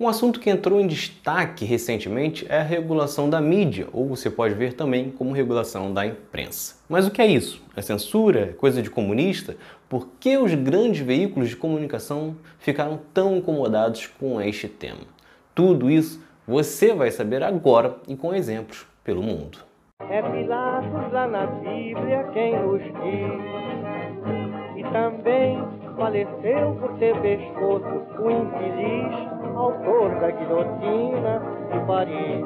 Um assunto que entrou em destaque recentemente é a regulação da mídia, ou você pode ver também como regulação da imprensa. Mas o que é isso? É censura? É coisa de comunista? Por que os grandes veículos de comunicação ficaram tão incomodados com este tema? Tudo isso você vai saber agora e com exemplos pelo mundo. É Pilatos lá na Bíblia quem nos diz, e também faleceu por ter pescoço o infeliz autor da guilhotina de Paris.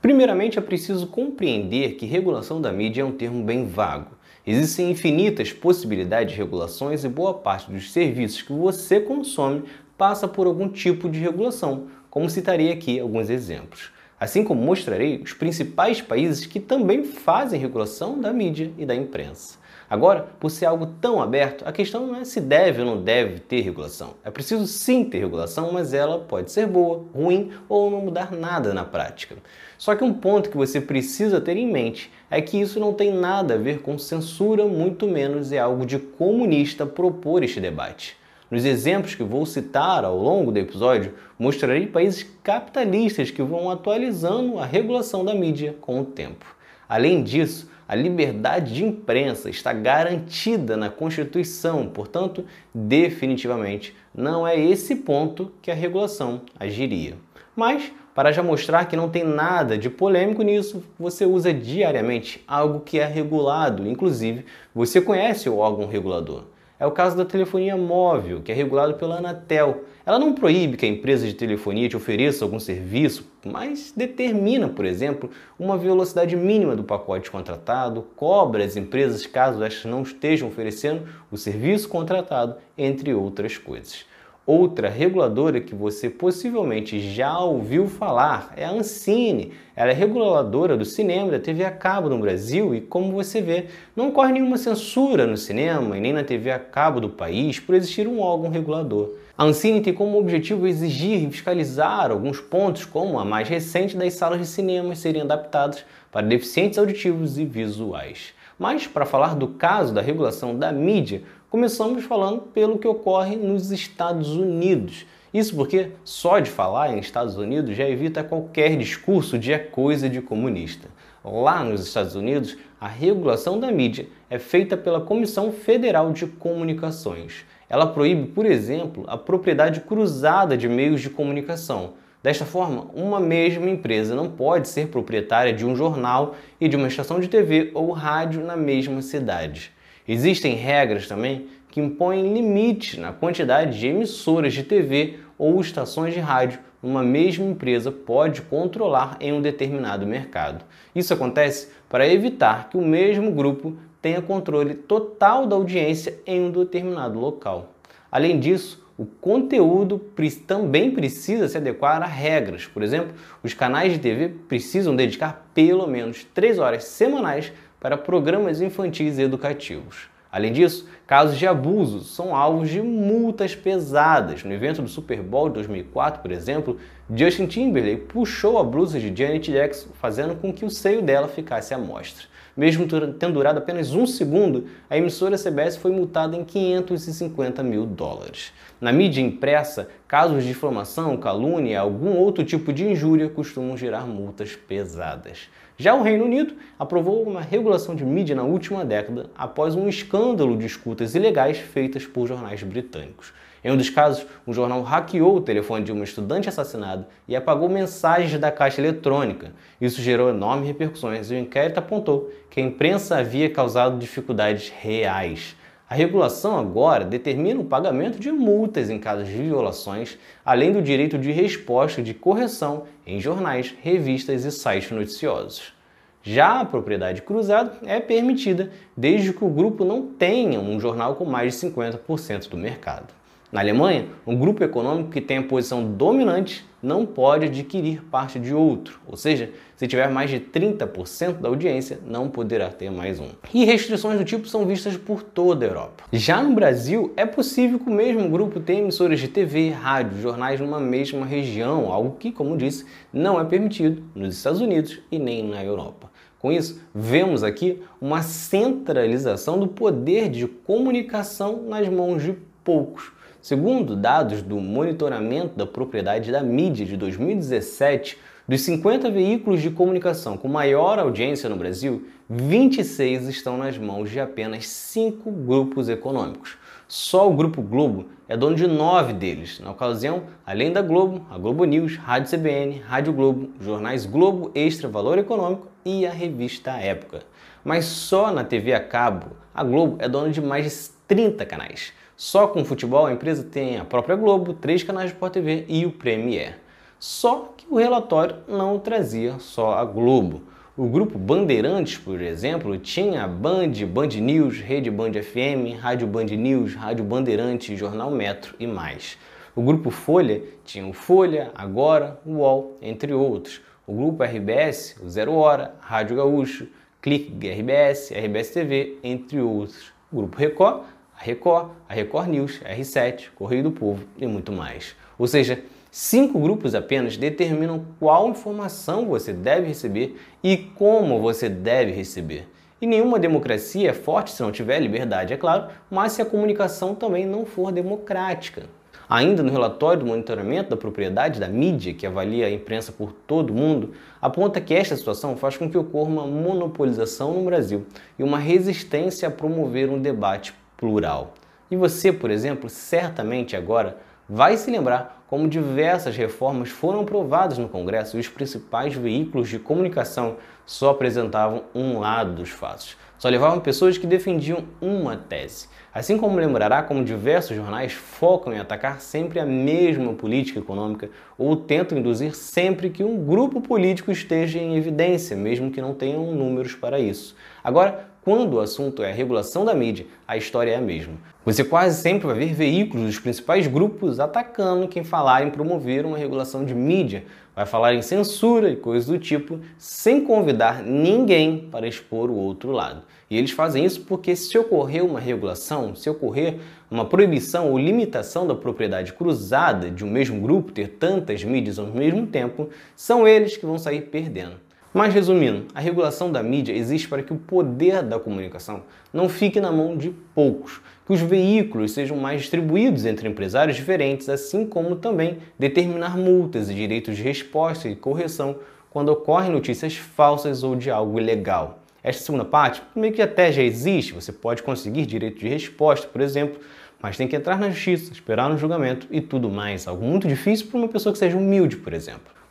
Primeiramente, é preciso compreender que regulação da mídia é um termo bem vago. Existem infinitas possibilidades de regulações e boa parte dos serviços que você consome passa por algum tipo de regulação, como citarei aqui alguns exemplos. Assim como mostrarei os principais países que também fazem regulação da mídia e da imprensa. Agora, por ser algo tão aberto, a questão não é se deve ou não deve ter regulação. É preciso sim ter regulação, mas ela pode ser boa, ruim ou não mudar nada na prática. Só que um ponto que você precisa ter em mente é que isso não tem nada a ver com censura, muito menos é algo de comunista propor este debate. Nos exemplos que vou citar ao longo do episódio, mostrarei países capitalistas que vão atualizando a regulação da mídia com o tempo. Além disso, a liberdade de imprensa está garantida na Constituição, portanto, definitivamente não é esse ponto que a regulação agiria. Mas, para já mostrar que não tem nada de polêmico nisso, você usa diariamente algo que é regulado, inclusive você conhece o órgão regulador. É o caso da telefonia móvel, que é regulado pela Anatel. Ela não proíbe que a empresa de telefonia te ofereça algum serviço, mas determina, por exemplo, uma velocidade mínima do pacote contratado, cobra as empresas caso estas não estejam oferecendo o serviço contratado, entre outras coisas. Outra reguladora que você possivelmente já ouviu falar é a Ancine. Ela é reguladora do cinema e da TV a cabo no Brasil e, como você vê, não ocorre nenhuma censura no cinema e nem na TV a cabo do país por existir um órgão regulador. A Ancine tem como objetivo exigir e fiscalizar alguns pontos, como a mais recente das salas de cinema serem adaptadas para deficientes auditivos e visuais. Mas, para falar do caso da regulação da mídia, Começamos falando pelo que ocorre nos Estados Unidos. Isso porque só de falar em Estados Unidos já evita qualquer discurso de é coisa de comunista. Lá nos Estados Unidos, a regulação da mídia é feita pela Comissão Federal de Comunicações. Ela proíbe, por exemplo, a propriedade cruzada de meios de comunicação. Desta forma, uma mesma empresa não pode ser proprietária de um jornal e de uma estação de TV ou rádio na mesma cidade. Existem regras também que impõem limites na quantidade de emissoras de TV ou estações de rádio uma mesma empresa pode controlar em um determinado mercado. Isso acontece para evitar que o mesmo grupo tenha controle total da audiência em um determinado local. Além disso, o conteúdo também precisa se adequar a regras. Por exemplo, os canais de TV precisam dedicar pelo menos 3 horas semanais para programas infantis e educativos. Além disso, casos de abuso são alvos de multas pesadas. No evento do Super Bowl de 2004, por exemplo, Justin Timberlake puxou a blusa de Janet Jackson, fazendo com que o seio dela ficasse à mostra. Mesmo tendo durado apenas um segundo, a emissora CBS foi multada em 550 mil dólares. Na mídia impressa, casos de difamação, calúnia e algum outro tipo de injúria costumam gerar multas pesadas. Já o Reino Unido aprovou uma regulação de mídia na última década após um escândalo de escutas ilegais feitas por jornais britânicos. Em um dos casos, um jornal hackeou o telefone de uma estudante assassinada e apagou mensagens da caixa eletrônica. Isso gerou enormes repercussões e o inquérito apontou que a imprensa havia causado dificuldades reais. A regulação agora determina o pagamento de multas em casos de violações, além do direito de resposta de correção em jornais, revistas e sites noticiosos. Já a propriedade cruzada é permitida desde que o grupo não tenha um jornal com mais de 50% do mercado. Na Alemanha, um grupo econômico que tem a posição dominante não pode adquirir parte de outro, ou seja, se tiver mais de 30% da audiência, não poderá ter mais um. E restrições do tipo são vistas por toda a Europa. Já no Brasil, é possível que o mesmo grupo tenha emissoras de TV, rádio, jornais numa mesma região, algo que, como disse, não é permitido nos Estados Unidos e nem na Europa. Com isso, vemos aqui uma centralização do poder de comunicação nas mãos de poucos Segundo dados do Monitoramento da Propriedade da Mídia de 2017, dos 50 veículos de comunicação com maior audiência no Brasil, 26 estão nas mãos de apenas 5 grupos econômicos. Só o Grupo Globo é dono de nove deles. Na ocasião, além da Globo, a Globo News, Rádio CBN, Rádio Globo, jornais Globo Extra Valor Econômico e a revista Época. Mas só na TV a cabo, a Globo é dona de mais de 30 canais. Só com futebol, a empresa tem a própria Globo, três canais de Sport TV e o Premier. Só que o relatório não trazia só a Globo. O grupo Bandeirantes, por exemplo, tinha Band, Band News, Rede Band FM, Rádio Band News, Rádio Bandeirantes, Jornal Metro e mais. O grupo Folha tinha o Folha, Agora, UOL, entre outros. O grupo RBS, o Zero Hora, Rádio Gaúcho, Clique RBS, RBS TV, entre outros. O grupo Record, a Record, a Record News, R7, Correio do Povo e muito mais. Ou seja, cinco grupos apenas determinam qual informação você deve receber e como você deve receber. E nenhuma democracia é forte se não tiver liberdade, é claro, mas se a comunicação também não for democrática. Ainda no relatório do monitoramento da propriedade da mídia, que avalia a imprensa por todo o mundo, aponta que esta situação faz com que ocorra uma monopolização no Brasil e uma resistência a promover um debate plural. E você, por exemplo, certamente agora vai se lembrar como diversas reformas foram aprovadas no Congresso e os principais veículos de comunicação só apresentavam um lado dos fatos. Só levavam pessoas que defendiam uma tese. Assim como lembrará como diversos jornais focam em atacar sempre a mesma política econômica ou tentam induzir sempre que um grupo político esteja em evidência, mesmo que não tenham números para isso. Agora, quando o assunto é a regulação da mídia, a história é a mesma. Você quase sempre vai ver veículos dos principais grupos atacando quem falar em promover uma regulação de mídia, vai falar em censura e coisas do tipo, sem convidar ninguém para expor o outro lado. E eles fazem isso porque se ocorrer uma regulação, se ocorrer uma proibição ou limitação da propriedade cruzada de um mesmo grupo ter tantas mídias ao mesmo tempo, são eles que vão sair perdendo. Mas resumindo, a regulação da mídia existe para que o poder da comunicação não fique na mão de poucos, que os veículos sejam mais distribuídos entre empresários diferentes, assim como também determinar multas e direitos de resposta e correção quando ocorrem notícias falsas ou de algo ilegal. Esta segunda parte meio que até já existe, você pode conseguir direito de resposta, por exemplo, mas tem que entrar na justiça, esperar no julgamento e tudo mais, algo muito difícil para uma pessoa que seja humilde, por exemplo.